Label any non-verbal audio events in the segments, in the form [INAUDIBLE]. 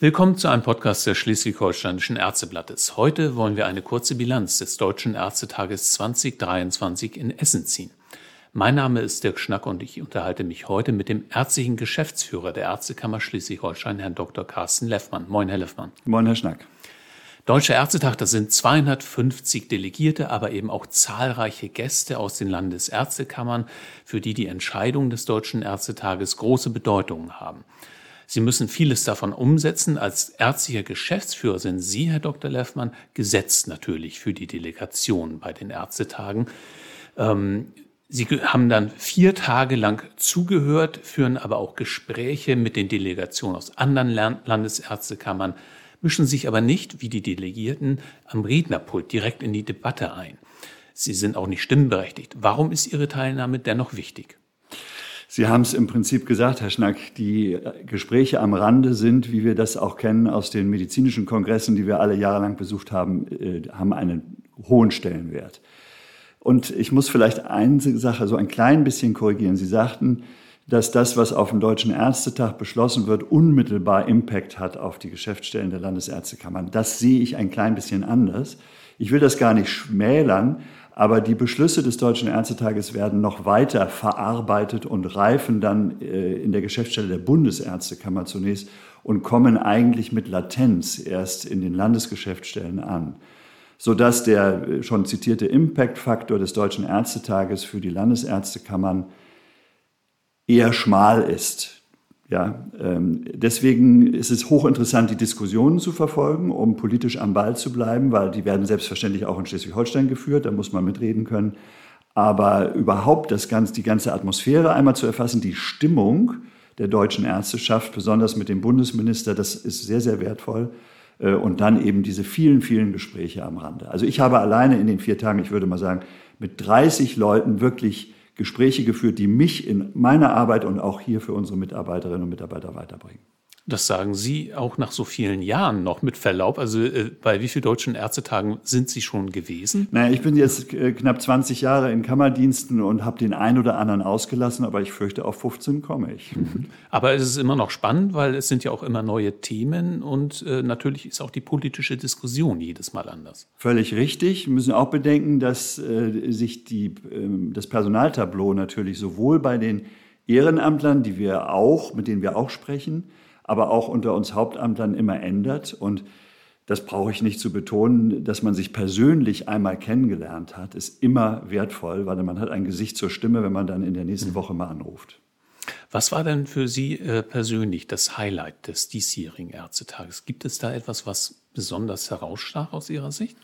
Willkommen zu einem Podcast des Schleswig-Holsteinischen Ärzteblattes. Heute wollen wir eine kurze Bilanz des Deutschen Ärztetages 2023 in Essen ziehen. Mein Name ist Dirk Schnack und ich unterhalte mich heute mit dem ärztlichen Geschäftsführer der Ärztekammer Schleswig-Holstein, Herrn Dr. Carsten Leffmann. Moin, Herr Leffmann. Moin, Herr Schnack. Deutscher Ärztetag, das sind 250 Delegierte, aber eben auch zahlreiche Gäste aus den Landesärztekammern, für die die Entscheidungen des Deutschen Ärztetages große Bedeutung haben. Sie müssen vieles davon umsetzen. Als ärztlicher Geschäftsführer sind Sie, Herr Dr. Leffmann, gesetzt natürlich für die Delegation bei den Ärztetagen. Ähm, Sie haben dann vier Tage lang zugehört, führen aber auch Gespräche mit den Delegationen aus anderen Landesärztekammern, mischen sich aber nicht, wie die Delegierten, am Rednerpult direkt in die Debatte ein. Sie sind auch nicht stimmberechtigt. Warum ist Ihre Teilnahme dennoch wichtig? Sie haben es im Prinzip gesagt, Herr Schnack, die äh, Gespräche am Rande sind, wie wir das auch kennen aus den medizinischen Kongressen, die wir alle jahrelang besucht haben, äh, haben einen hohen Stellenwert. Und ich muss vielleicht eine Sache so ein klein bisschen korrigieren. Sie sagten, dass das, was auf dem Deutschen Ärztetag beschlossen wird, unmittelbar Impact hat auf die Geschäftsstellen der Landesärztekammern. Das sehe ich ein klein bisschen anders. Ich will das gar nicht schmälern, aber die Beschlüsse des Deutschen Ärztetages werden noch weiter verarbeitet und reifen dann äh, in der Geschäftsstelle der Bundesärztekammer zunächst und kommen eigentlich mit Latenz erst in den Landesgeschäftsstellen an, sodass der äh, schon zitierte Impact-Faktor des Deutschen Ärztetages für die Landesärztekammern eher schmal ist. Ja, ähm, deswegen ist es hochinteressant, die Diskussionen zu verfolgen, um politisch am Ball zu bleiben, weil die werden selbstverständlich auch in Schleswig-Holstein geführt, da muss man mitreden können. Aber überhaupt das ganze, die ganze Atmosphäre einmal zu erfassen, die Stimmung der deutschen Ärzteschaft, besonders mit dem Bundesminister, das ist sehr, sehr wertvoll. Äh, und dann eben diese vielen, vielen Gespräche am Rande. Also ich habe alleine in den vier Tagen, ich würde mal sagen, mit 30 Leuten wirklich Gespräche geführt, die mich in meiner Arbeit und auch hier für unsere Mitarbeiterinnen und Mitarbeiter weiterbringen. Das sagen Sie auch nach so vielen Jahren noch mit Verlaub. Also äh, bei wie vielen deutschen Ärztetagen sind Sie schon gewesen? Naja, ich bin jetzt äh, knapp 20 Jahre in Kammerdiensten und habe den einen oder anderen ausgelassen, aber ich fürchte, auf 15 komme ich. Mhm. Aber es ist immer noch spannend, weil es sind ja auch immer neue Themen und äh, natürlich ist auch die politische Diskussion jedes Mal anders. Völlig richtig. Wir müssen auch bedenken, dass äh, sich die, ähm, das Personaltableau natürlich sowohl bei den Ehrenamtlern, die wir auch, mit denen wir auch sprechen, aber auch unter uns Hauptamtlern immer ändert. Und das brauche ich nicht zu betonen, dass man sich persönlich einmal kennengelernt hat, ist immer wertvoll, weil man hat ein Gesicht zur Stimme, wenn man dann in der nächsten mhm. Woche mal anruft. Was war denn für Sie äh, persönlich das Highlight des diesjährigen Ärztetages? Gibt es da etwas, was besonders herausstach aus Ihrer Sicht?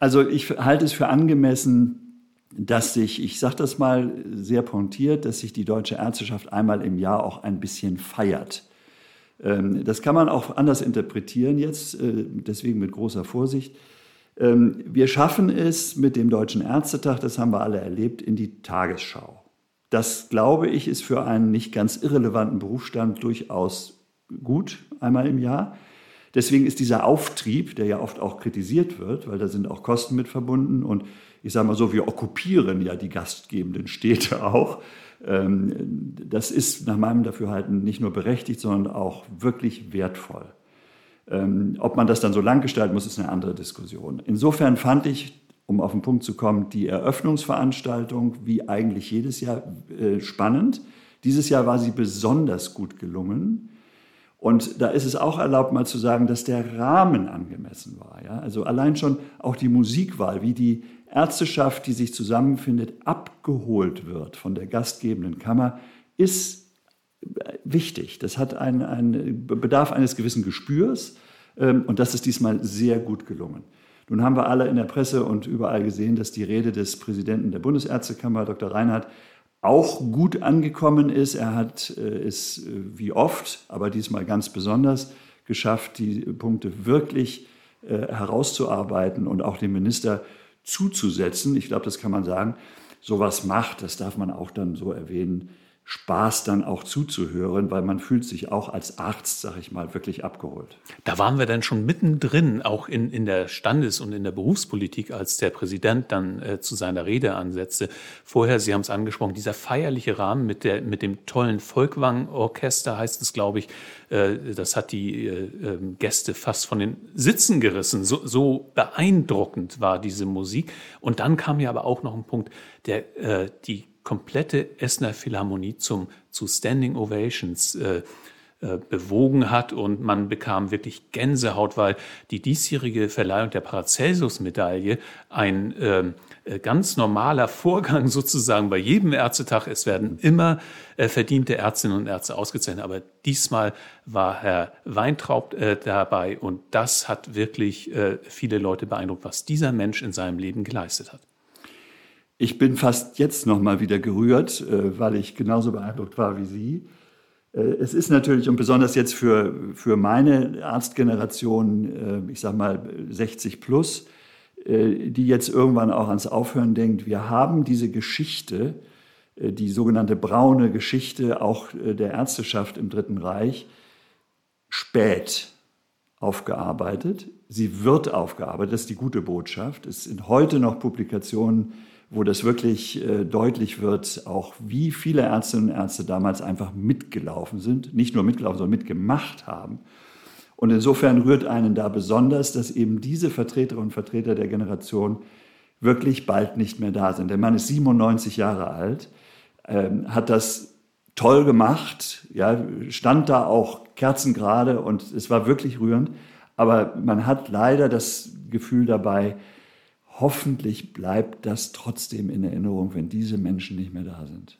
Also ich halte es für angemessen, dass sich, ich sage das mal sehr pointiert, dass sich die deutsche Ärzteschaft einmal im Jahr auch ein bisschen feiert. Ähm, das kann man auch anders interpretieren jetzt, äh, deswegen mit großer Vorsicht. Ähm, wir schaffen es mit dem Deutschen Ärztetag, das haben wir alle erlebt, in die Tagesschau. Das, glaube ich, ist für einen nicht ganz irrelevanten Berufsstand durchaus gut, einmal im Jahr. Deswegen ist dieser Auftrieb, der ja oft auch kritisiert wird, weil da sind auch Kosten mit verbunden und ich sage mal so, wir okkupieren ja die gastgebenden [LAUGHS] Städte auch. Ähm, das ist nach meinem Dafürhalten nicht nur berechtigt, sondern auch wirklich wertvoll. Ähm, ob man das dann so lang gestalten muss, ist eine andere Diskussion. Insofern fand ich, um auf den Punkt zu kommen, die Eröffnungsveranstaltung wie eigentlich jedes Jahr äh, spannend. Dieses Jahr war sie besonders gut gelungen. Und da ist es auch erlaubt, mal zu sagen, dass der Rahmen angemessen war. Ja? Also allein schon auch die Musikwahl, wie die Ärzteschaft, die sich zusammenfindet, abgeholt wird von der gastgebenden Kammer, ist wichtig. Das hat ein, ein Bedarf eines gewissen Gespürs ähm, und das ist diesmal sehr gut gelungen. Nun haben wir alle in der Presse und überall gesehen, dass die Rede des Präsidenten der Bundesärztekammer, Dr. Reinhardt, auch gut angekommen ist. Er hat äh, es äh, wie oft, aber diesmal ganz besonders geschafft, die Punkte wirklich äh, herauszuarbeiten und auch dem Minister zuzusetzen. Ich glaube, das kann man sagen. Sowas macht, das darf man auch dann so erwähnen, Spaß dann auch zuzuhören, weil man fühlt sich auch als Arzt, sag ich mal, wirklich abgeholt. Da waren wir dann schon mittendrin, auch in, in der Standes- und in der Berufspolitik, als der Präsident dann äh, zu seiner Rede ansetzte. Vorher, Sie haben es angesprochen, dieser feierliche Rahmen mit, der, mit dem tollen Volkwang-Orchester heißt es, glaube ich, äh, das hat die äh, ähm, Gäste fast von den Sitzen gerissen. So, so beeindruckend war diese Musik. Und dann kam ja aber auch noch ein Punkt, der äh, die komplette Essener Philharmonie zum, zu Standing Ovations äh, äh, bewogen hat und man bekam wirklich Gänsehaut, weil die diesjährige Verleihung der Paracelsus-Medaille ein ähm, äh, ganz normaler Vorgang [LAUGHS] sozusagen bei jedem Ärztetag. Es werden immer äh, verdiente Ärztinnen und Ärzte ausgezeichnet, aber diesmal war Herr Weintraub äh, dabei und das hat wirklich äh, viele Leute beeindruckt, was dieser Mensch in seinem Leben geleistet hat. Ich bin fast jetzt noch mal wieder gerührt, äh, weil ich genauso beeindruckt war wie Sie. Äh, es ist natürlich und besonders jetzt für, für meine Arztgeneration, äh, ich sage mal 60 plus, die jetzt irgendwann auch ans Aufhören denkt, wir haben diese Geschichte, die sogenannte braune Geschichte auch der Ärzteschaft im Dritten Reich, spät aufgearbeitet. Sie wird aufgearbeitet, das ist die gute Botschaft. Es sind heute noch Publikationen wo das wirklich äh, deutlich wird, auch wie viele Ärztinnen und Ärzte damals einfach mitgelaufen sind, nicht nur mitgelaufen, sondern mitgemacht haben. Und insofern rührt einen da besonders, dass eben diese Vertreterinnen und Vertreter der Generation wirklich bald nicht mehr da sind. Der Mann ist 97 Jahre alt, ähm, hat das toll gemacht, ja, stand da auch kerzengerade und es war wirklich rührend. Aber man hat leider das Gefühl dabei, hoffentlich bleibt das trotzdem in Erinnerung, wenn diese Menschen nicht mehr da sind.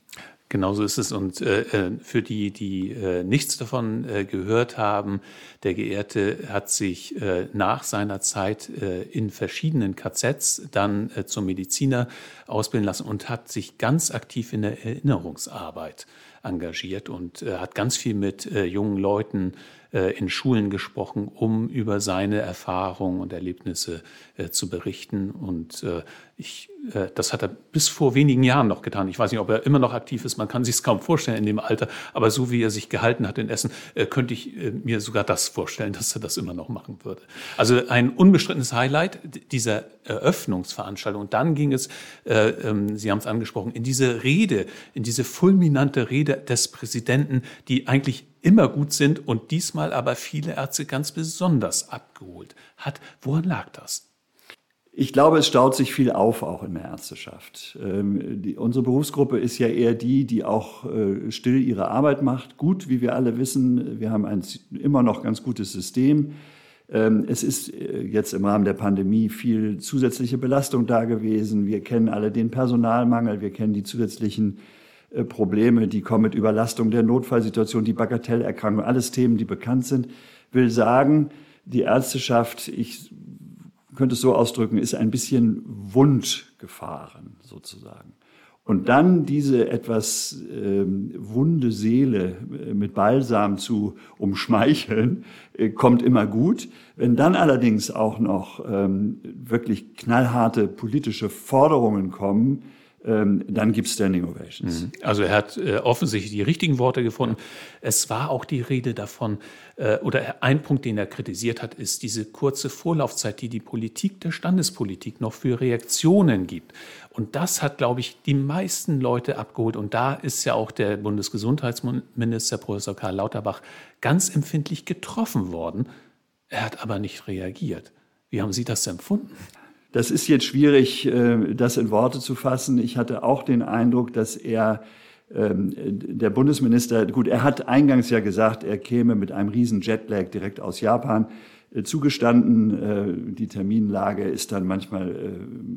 Genauso ist es. Und äh, äh, für die, die äh, nichts davon äh, gehört haben, der Geehrte hat sich äh, nach seiner Zeit äh, in verschiedenen KZs dann äh, zum Mediziner ausbilden lassen und hat sich ganz aktiv in der Erinnerungsarbeit engagiert und äh, hat ganz viel mit äh, jungen Leuten äh, in Schulen gesprochen, um über seine Erfahrungen und Erlebnisse äh, zu berichten. Und äh, ich, äh, das hat er bis vor wenigen Jahren noch getan. Ich weiß nicht, ob er immer noch aktiv ist. Man kann sich es kaum vorstellen in dem Alter. Aber so wie er sich gehalten hat in Essen, könnte ich mir sogar das vorstellen, [LAUGHS] dass er das immer noch machen würde. Also ein unbestrittenes Highlight dieser Eröffnungsveranstaltung. Und dann ging es, äh, ähm, Sie haben es angesprochen, in diese Rede, in diese fulminante Rede des Präsidenten, die eigentlich immer gut sind und diesmal aber viele Ärzte ganz besonders abgeholt hat. Woran lag das? Ich glaube, es staut sich viel auf, auch in der Ärzteschaft. Ähm, die, unsere Berufsgruppe ist ja eher die, die auch äh, still ihre Arbeit macht. Gut, wie wir alle wissen, wir haben ein immer noch ganz gutes System. Ähm, es ist äh, jetzt im Rahmen der Pandemie viel zusätzliche Belastung da gewesen. Wir kennen alle den Personalmangel, wir kennen die zusätzlichen Probleme, die kommen mit Überlastung der Notfallsituation, die Bagatellerkrankung, alles Themen, die bekannt sind. Will sagen, die Ärzteschaft, ich könnte es so ausdrücken, ist ein bisschen wund gefahren sozusagen. Und dann diese etwas ähm, wunde Seele äh, mit Balsam zu umschmeicheln, äh, kommt immer gut. Wenn dann allerdings auch noch ähm, wirklich knallharte politische Forderungen kommen, dann gibt es Standing Ovations. Mhm. Also er hat äh, offensichtlich die richtigen Worte gefunden. Es war auch die Rede davon, äh, oder ein Punkt, den er kritisiert hat, ist diese kurze Vorlaufzeit, die die Politik der Standespolitik noch für Reaktionen gibt. Und das hat, glaube ich, die meisten Leute abgeholt. Und da ist ja auch der Bundesgesundheitsminister Professor Karl Lauterbach ganz empfindlich getroffen worden. Er hat aber nicht reagiert. Wie haben Sie das empfunden? Das ist jetzt schwierig, äh, das in Worte zu fassen. Ich hatte auch den Eindruck, dass er, ähm, der Bundesminister, gut, er hat eingangs ja gesagt, er käme mit einem riesen Jetlag direkt aus Japan äh, zugestanden. Äh, die Terminlage ist dann manchmal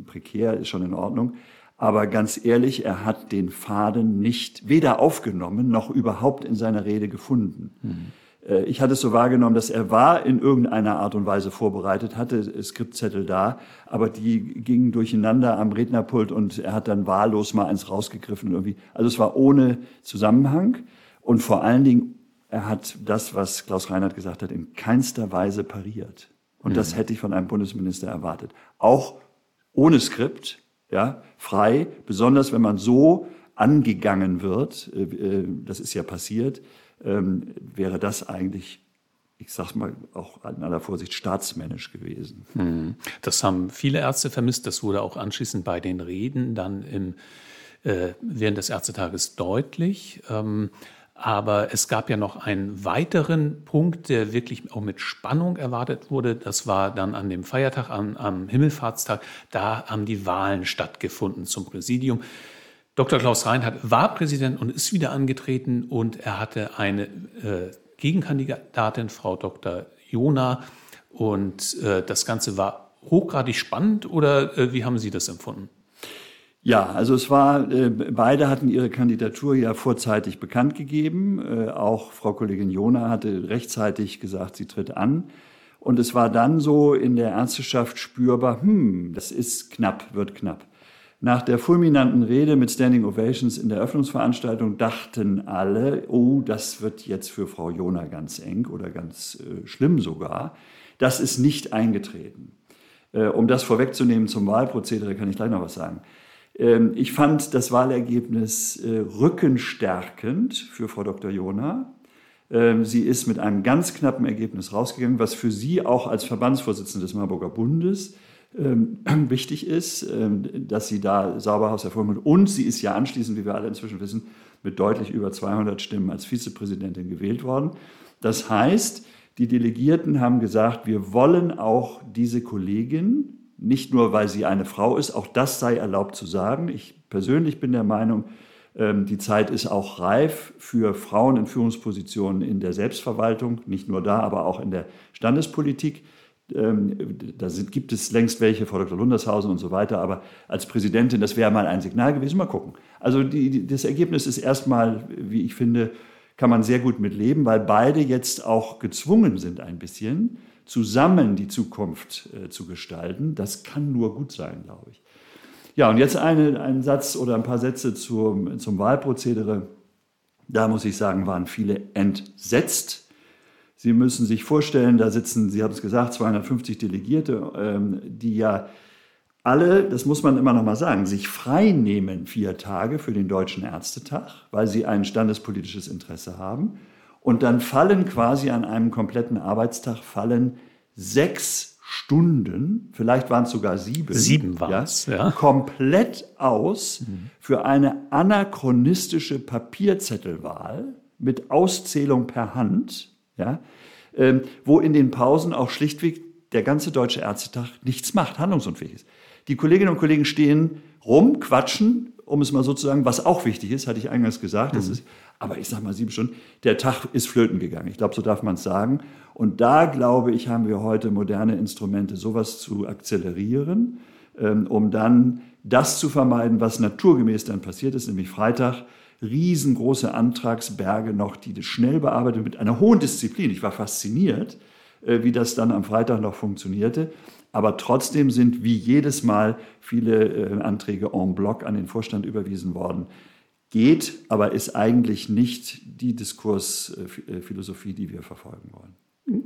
prekär, ist schon in Ordnung. Aber ganz ehrlich, er hat den Faden nicht weder aufgenommen noch überhaupt in seiner Rede gefunden. Mhm. Äh, ich hatte es so wahrgenommen, dass er war in irgendeiner Art und Weise vorbereitet, hatte Skriptzettel da, aber die gingen durcheinander am Rednerpult und er hat dann wahllos mal eins rausgegriffen irgendwie. Also es war ohne Zusammenhang und vor allen Dingen, er hat das, was Klaus Reinhardt gesagt hat, in keinster Weise pariert. Und mhm. das hätte ich von einem Bundesminister erwartet. Auch ohne Skript, ja, frei, besonders wenn man so angegangen wird, äh, äh, das ist ja passiert, ähm, wäre das eigentlich ich sage mal auch in aller Vorsicht staatsmännisch gewesen. Hm. Das haben viele Ärzte vermisst. Das wurde auch anschließend bei den Reden dann im, äh, während des Ärztetages deutlich. Ähm, aber es gab ja noch einen weiteren Punkt, der wirklich auch mit Spannung erwartet wurde. Das war dann an dem Feiertag, am, am Himmelfahrtstag. Da haben die Wahlen stattgefunden zum Präsidium. Dr. Klaus Reinhardt war Präsident und ist wieder angetreten und er hatte eine äh, Gegenkandidatin, Frau Dr. Jona. Und äh, das Ganze war hochgradig spannend oder äh, wie haben Sie das empfunden? Ja, also es war, äh, beide hatten ihre Kandidatur ja vorzeitig bekannt gegeben. Äh, auch Frau Kollegin Jona hatte rechtzeitig gesagt, sie tritt an. Und es war dann so in der Ärzteschaft spürbar, hm, das ist knapp, wird knapp. Nach der fulminanten Rede mit Standing Ovations in der Öffnungsveranstaltung dachten alle, oh, das wird jetzt für Frau Jona ganz eng oder ganz äh, schlimm sogar. Das ist nicht eingetreten. Äh, um das vorwegzunehmen zum Wahlprozedere kann ich gleich noch was sagen. Ähm, ich fand das Wahlergebnis äh, rückenstärkend für Frau Dr. Jona. Ähm, sie ist mit einem ganz knappen Ergebnis rausgegangen, was für sie auch als Verbandsvorsitzende des Marburger Bundes ähm, [CLEARS THROAT] wichtig ist, dass sie da Sauberhaus hervorholt. Und sie ist ja anschließend, wie wir alle inzwischen wissen, mit deutlich über 200 Stimmen als Vizepräsidentin gewählt worden. Das heißt, die Delegierten haben gesagt, wir wollen auch diese Kollegin, nicht nur, weil sie eine Frau ist, auch das sei erlaubt zu sagen. Ich persönlich bin der Meinung, ähm, die Zeit ist auch reif für Frauen in Führungspositionen in der Selbstverwaltung, nicht nur da, aber auch in der Standespolitik. Ähm, da gibt es längst welche, Frau Dr. Lundershausen und so weiter, aber als Präsidentin, das wäre mal ein Signal gewesen. Mal gucken. Also die, das Ergebnis ist erstmal, wie ich finde, kann man sehr gut mitleben, weil beide jetzt auch gezwungen sind, ein bisschen zusammen die Zukunft äh, zu gestalten, das kann nur gut sein, glaube ich. Ja, und jetzt eine, ein Satz oder ein paar Sätze zum, zum Wahlprozedere. Da muss ich sagen, waren viele entsetzt. Sie müssen sich vorstellen, da sitzen, Sie haben es gesagt, 250 Delegierte, ähm, die ja alle, das muss man immer noch mal sagen, sich frei nehmen vier Tage für den Deutschen Ärztetag, weil sie ein standespolitisches Interesse haben. Und dann fallen quasi an einem kompletten Arbeitstag fallen sechs Stunden, vielleicht waren es sogar sieben. Sieben waren es, ja, ja. Komplett aus mhm. für eine anachronistische Papierzettelwahl mit Auszählung per Hand, ja, ähm, wo in den Pausen auch schlichtweg der ganze Deutsche Ärztetag nichts macht, handlungsunfähig ist. Die Kolleginnen und Kollegen stehen rum, quatschen, um es mal so zu sagen, was auch wichtig ist, hatte ich eingangs gesagt. Mhm. Das ist aber ich sage mal sieben Stunden, der Tag ist flöten gegangen. Ich glaube, so darf man es sagen. Und da, glaube ich, haben wir heute moderne Instrumente, sowas zu akzelerieren, ähm, um dann das zu vermeiden, was naturgemäß dann passiert ist, nämlich Freitag riesengroße Antragsberge noch, die das schnell bearbeitet mit einer hohen Disziplin. Ich war fasziniert, äh, wie das dann am Freitag noch funktionierte. Aber trotzdem sind wie jedes Mal viele äh, Anträge en bloc an den Vorstand überwiesen worden geht, aber ist eigentlich nicht die Diskursphilosophie, die wir verfolgen wollen.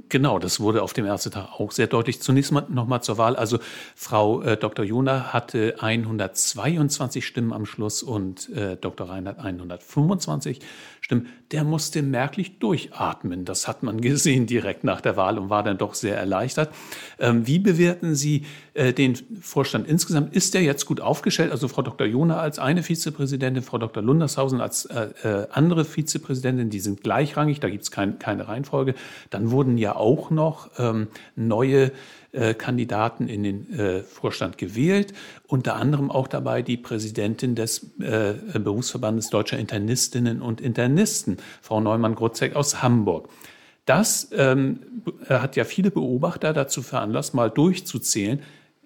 Genau, das wurde auf dem Ärztetag auch sehr deutlich. Zunächst mal nochmal zur Wahl. Also Frau äh, Dr. Jona hatte 122 Stimmen am Schluss und äh, Dr. Reinhardt 125 Stimmen. Der musste merklich durchatmen. Das hat man [LAUGHS] gesehen direkt nach der Wahl und war dann doch sehr erleichtert. Ähm, wie bewerten Sie äh, den Vorstand insgesamt? Ist der jetzt gut aufgestellt? Also Frau Dr. Jona als eine Vizepräsidentin, Frau Dr. Lundershausen als äh, äh, andere Vizepräsidentin, die sind gleichrangig, da gibt es kein, keine Reihenfolge. Dann wurden ja auch noch ähm, neue äh, Kandidaten in den äh, Vorstand gewählt, unter anderem auch dabei die Präsidentin des äh, Berufsverbandes deutscher Internistinnen und Internisten, Frau Neumann-Grutzek aus Hamburg. Das ähm, hat ja viele Beobachter dazu veranlasst, mal durchzuzählen,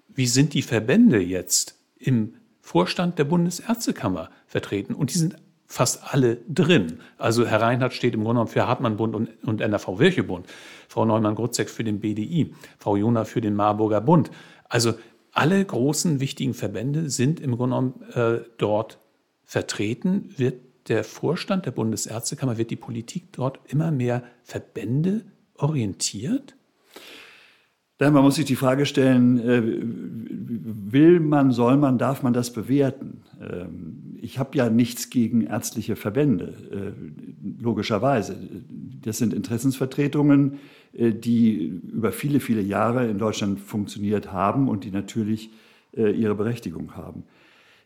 wie sind die Verbände jetzt im Vorstand der Bundesärztekammer vertreten. Und die sind fast alle drin. Also Herr Reinhardt steht im Grunde genommen für Hartmann-Bund und, und NRV Wirche-Bund, Frau Neumann-Grutzek für den BDI, Frau Jona für den Marburger Bund. Also alle großen wichtigen Verbände sind im Grunde genommen äh, dort vertreten. Wird der Vorstand der Bundesärztekammer, wird die Politik dort immer mehr Verbände orientiert? Dann man muss sich die Frage stellen, äh, will man, soll man, darf man das bewerten? Ich habe ja nichts gegen ärztliche Verbände, äh, logischerweise. Das sind Interessensvertretungen, äh, die über viele, viele Jahre in Deutschland funktioniert haben und die natürlich ihre Berechtigung haben.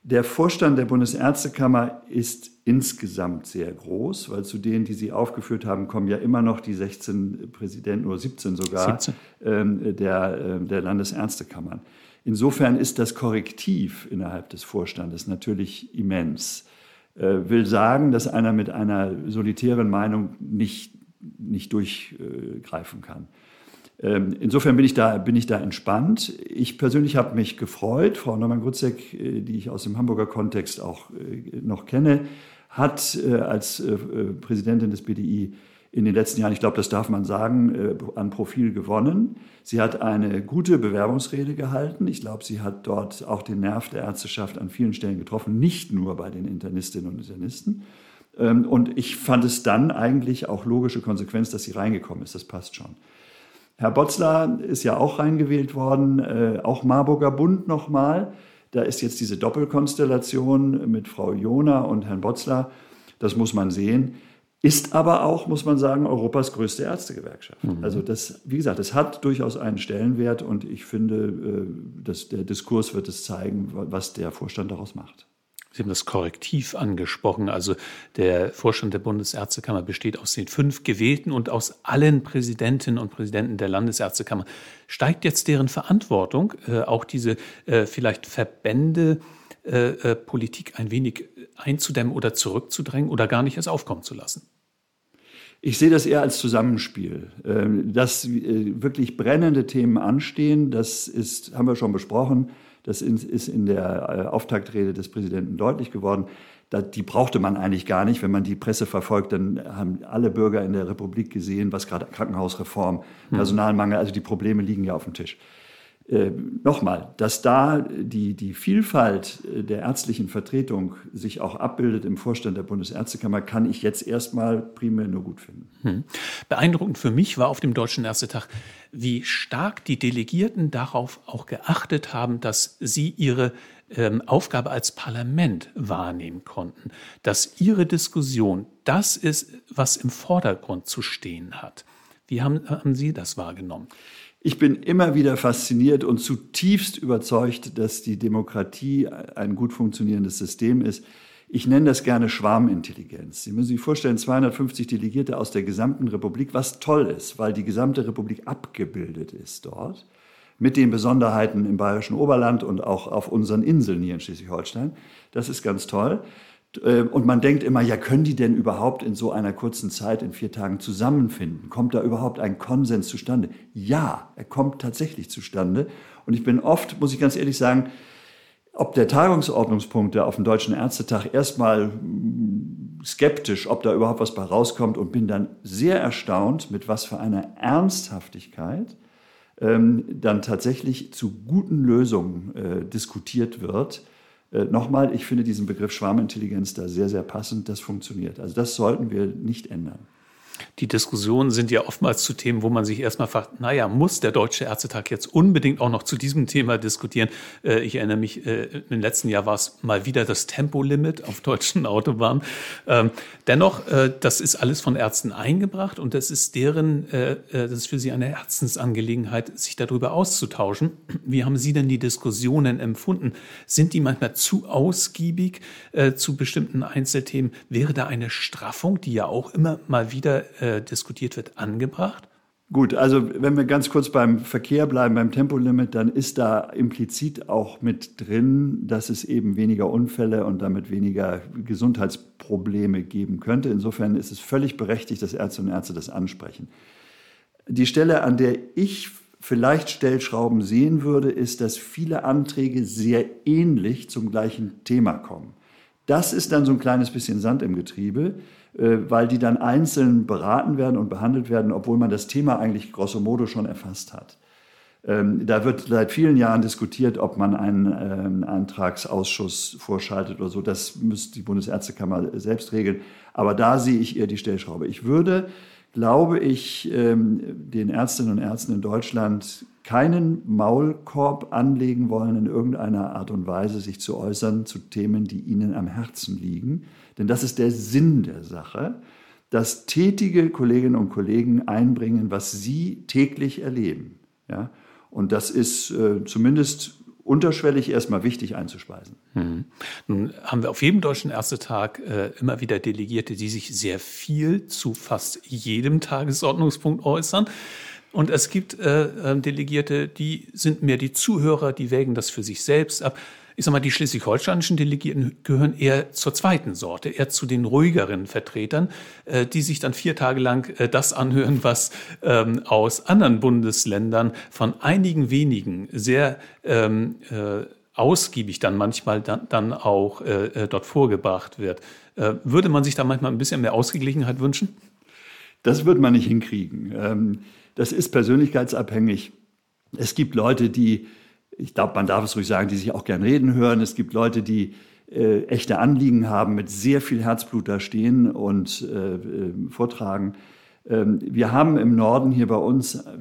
Der Vorstand der Bundesärztekammer ist insgesamt sehr groß, weil zu denen, die Sie aufgeführt haben, kommen ja immer noch die 16 Präsidenten oder 17 sogar 17. Ähm, der, äh, der Landesärztekammern. Insofern ist das Korrektiv innerhalb des Vorstandes natürlich immens. Äh, will sagen, dass einer mit einer solitären Meinung nicht, nicht durchgreifen kann. Ähm, insofern bin ich, da, bin ich da entspannt. Ich persönlich habe mich gefreut. Frau Neumann-Grutzek, äh, die ich aus dem Hamburger Kontext auch äh, noch kenne, hat äh, als Präsidentin des BDI in den letzten Jahren, ich glaube, das darf man sagen, an Profil gewonnen. Sie hat eine gute Bewerbungsrede gehalten. Ich glaube, sie hat dort auch den Nerv der Ärzteschaft an vielen Stellen getroffen, nicht nur bei den Internistinnen und Internisten. Ähm, und ich fand es dann eigentlich auch logische Konsequenz, dass sie reingekommen ist. Das passt schon. Herr Botzler ist ja auch reingewählt worden, äh, auch Marburger Bund nochmal. Da ist jetzt diese Doppelkonstellation mit Frau Jona und Herrn Botzler. Das muss man sehen. Ist aber auch, muss man sagen, Europas größte Ärztegewerkschaft. Mhm. Also das, wie gesagt, es hat durchaus einen Stellenwert und ich finde, äh, dass der Diskurs wird es zeigen, was der Vorstand daraus macht. Sie haben das Korrektiv angesprochen. Also der Vorstand der Bundesärztekammer besteht aus den fünf Gewählten und aus allen Präsidentinnen und Präsidenten der Landesärztekammer. Steigt jetzt deren Verantwortung, äh, auch diese äh, vielleicht Verbände, äh, äh Politik ein wenig einzudämmen oder zurückzudrängen oder gar nicht erst aufkommen zu lassen? Ich sehe das eher als Zusammenspiel. Ähm, dass äh, wirklich brennende Themen anstehen, das ist, haben wir schon besprochen. Das ist in der äh, Auftaktrede des Präsidenten deutlich geworden. Die brauchte man eigentlich gar nicht. Wenn man die Presse verfolgt, dann haben alle Bürger in der Republik gesehen, was gerade Krankenhausreform, hm. Personalmangel, also die Probleme liegen ja auf dem Tisch. Äh, Nochmal, dass da die, die Vielfalt äh, der ärztlichen Vertretung sich auch abbildet im Vorstand der Bundesärztekammer, kann ich jetzt erstmal primär nur gut finden. Hm. Beeindruckend für mich war auf dem Deutschen Ärztetag, wie stark die Delegierten darauf auch geachtet haben, dass sie ihre ähm, Aufgabe als Parlament wahrnehmen konnten, dass ihre Diskussion das ist, was im Vordergrund zu stehen hat. Wie haben, haben Sie das wahrgenommen? Ich bin immer wieder fasziniert und zutiefst überzeugt, dass die Demokratie ein gut funktionierendes System ist. Ich nenne das gerne Schwarmintelligenz. Sie müssen sich vorstellen, 250 Delegierte aus der gesamten Republik, was toll ist, weil die gesamte Republik abgebildet ist dort, mit den Besonderheiten im bayerischen Oberland und auch auf unseren Inseln hier in Schleswig-Holstein. Das ist ganz toll. Äh, und man denkt immer, ja, können die denn überhaupt in so einer kurzen Zeit, in vier Tagen zusammenfinden? Kommt da überhaupt ein Konsens zustande? Ja, er kommt tatsächlich zustande. Und ich bin oft, muss ich ganz ehrlich sagen, ob der Tagungsordnungspunkte auf dem Deutschen Ärztetag erstmal hm, skeptisch, ob da überhaupt was bei rauskommt und bin dann sehr erstaunt, mit was für einer Ernsthaftigkeit ähm, dann tatsächlich zu guten Lösungen äh, diskutiert wird äh, nochmal, ich finde diesen Begriff Schwarmintelligenz da sehr, sehr passend. Das funktioniert. Also das sollten wir nicht ändern. Die Diskussionen sind ja oftmals zu Themen, wo man sich erstmal fragt, naja, muss der Deutsche Ärztetag jetzt unbedingt auch noch zu diesem Thema diskutieren? Äh, ich erinnere mich, äh, im letzten Jahr war es mal wieder das Tempolimit auf deutschen Autobahnen. Ähm, dennoch, äh, das ist alles von Ärzten eingebracht und das ist deren, das ist für sie eine Herzensangelegenheit, sich darüber auszutauschen. Wie haben Sie denn die Diskussionen empfunden? Sind die manchmal zu ausgiebig zu bestimmten Einzelthemen? Wäre da eine Straffung, die ja auch immer mal wieder äh, diskutiert wird, angebracht? Gut, also wenn wir ganz kurz beim Verkehr bleiben, beim Tempolimit, dann ist da implizit auch mit drin, dass es eben weniger Unfälle und damit weniger Gesundheitsprobleme geben könnte. Insofern ist es völlig berechtigt, dass Ärzte und Ärzte das ansprechen. Die Stelle, an der ich vielleicht Stellschrauben sehen würde, ist, dass viele Anträge sehr ähnlich zum gleichen Thema kommen. Das ist dann so ein kleines bisschen Sand im Getriebe. Äh, weil die dann einzeln beraten werden und behandelt werden, obwohl man das Thema eigentlich grosso modo schon erfasst hat. Ähm, da wird seit vielen Jahren diskutiert, ob man einen ähm, Antragsausschuss vorschaltet oder so. Das müsste die Bundesärztekammer selbst regeln. Aber da sehe ich eher die Stellschraube. Ich würde, glaube ich, ähm, den Ärztinnen und Ärzten in Deutschland keinen Maulkorb anlegen wollen, in irgendeiner Art und Weise sich zu äußern zu Themen, die ihnen am Herzen liegen. Denn das ist der Sinn der Sache, dass tätige Kolleginnen und Kollegen einbringen, was sie täglich erleben. Ja? Und das ist äh, zumindest unterschwellig erstmal wichtig einzuspeisen. Hm. Nun haben wir auf jedem Deutschen Ärztetag äh, immer wieder Delegierte, die sich sehr viel zu fast jedem Tagesordnungspunkt äußern. Und es gibt äh, äh Delegierte, die sind mehr die Zuhörer, die wägen das für sich selbst ab ich sag mal, die schleswig-holsteinischen Delegierten gehören eher zur zweiten Sorte, eher zu den ruhigeren Vertretern, äh, die sich dann vier Tage lang äh, das anhören, was ähm, aus anderen Bundesländern von einigen wenigen sehr ähm, äh, ausgiebig dann manchmal dann, dann auch äh, äh dort vorgebracht wird. Äh, würde man sich da manchmal ein bisschen mehr Ausgeglichenheit wünschen? Das wird man nicht hinkriegen. Ähm, das ist persönlichkeitsabhängig. Es gibt Leute, die ich glaube, man darf es ruhig sagen, die sich auch gern reden hören. Es gibt Leute, die äh, echte Anliegen haben, mit sehr viel Herzblut da stehen und äh, äh, vortragen. Ähm, wir haben im Norden hier bei uns, äh,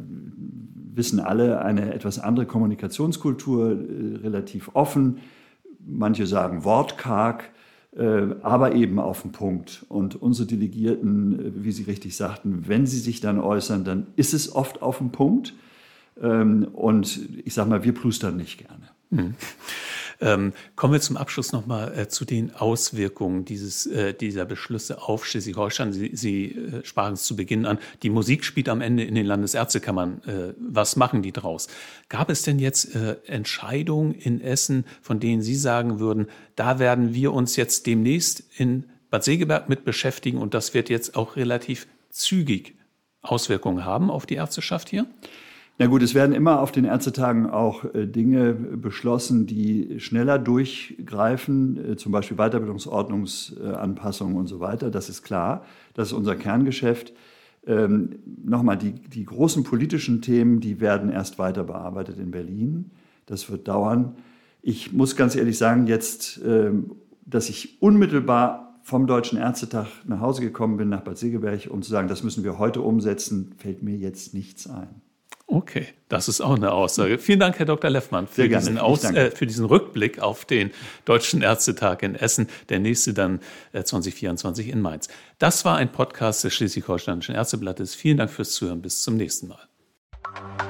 wissen alle, eine etwas andere Kommunikationskultur, äh, relativ offen. Manche sagen wortkarg, aber eben auf den Punkt. Und unsere Delegierten, wie Sie richtig sagten, wenn sie sich dann äußern, dann ist es oft auf den Punkt. Ähm, und ich sage mal, wir plustern nicht gerne. Hm. Ähm, kommen wir zum Abschluss nochmal äh, zu den Auswirkungen dieses, äh, dieser Beschlüsse auf Schleswig-Holstein. Sie, Sie äh, sprachen es zu Beginn an. Die Musik spielt am Ende in den Landesärztekammern. Äh, was machen die draus? Gab es denn jetzt äh, Entscheidungen in Essen, von denen Sie sagen würden, da werden wir uns jetzt demnächst in Bad Segeberg mit beschäftigen und das wird jetzt auch relativ zügig Auswirkungen haben auf die Ärzteschaft hier? Na gut, es werden immer auf den Ärztetagen auch äh, Dinge beschlossen, die schneller durchgreifen, äh, zum Beispiel Weiterbildungsordnungsanpassungen und so weiter. Das ist klar. Das ist unser Kerngeschäft. Ähm, Nochmal, die, die großen politischen Themen, die werden erst weiter bearbeitet in Berlin. Das wird dauern. Ich muss ganz ehrlich sagen, jetzt, ähm, dass ich unmittelbar vom Deutschen Ärztetag nach Hause gekommen bin, nach Bad Segeberg, um zu sagen, das müssen wir heute umsetzen, fällt mir jetzt nichts ein. Okay, das ist auch eine Aussage. Vielen Dank, Herr Dr. Leffmann, für, diesen, Aus, äh, für diesen, Rückblick auf den Deutschen Ärztetag in Essen. Der nächste dann äh, 2024 in Mainz. Das war ein Podcast des Schleswig-Holsteinischen Ärzteblattes. Vielen Dank fürs Zuhören. Bis zum nächsten Mal.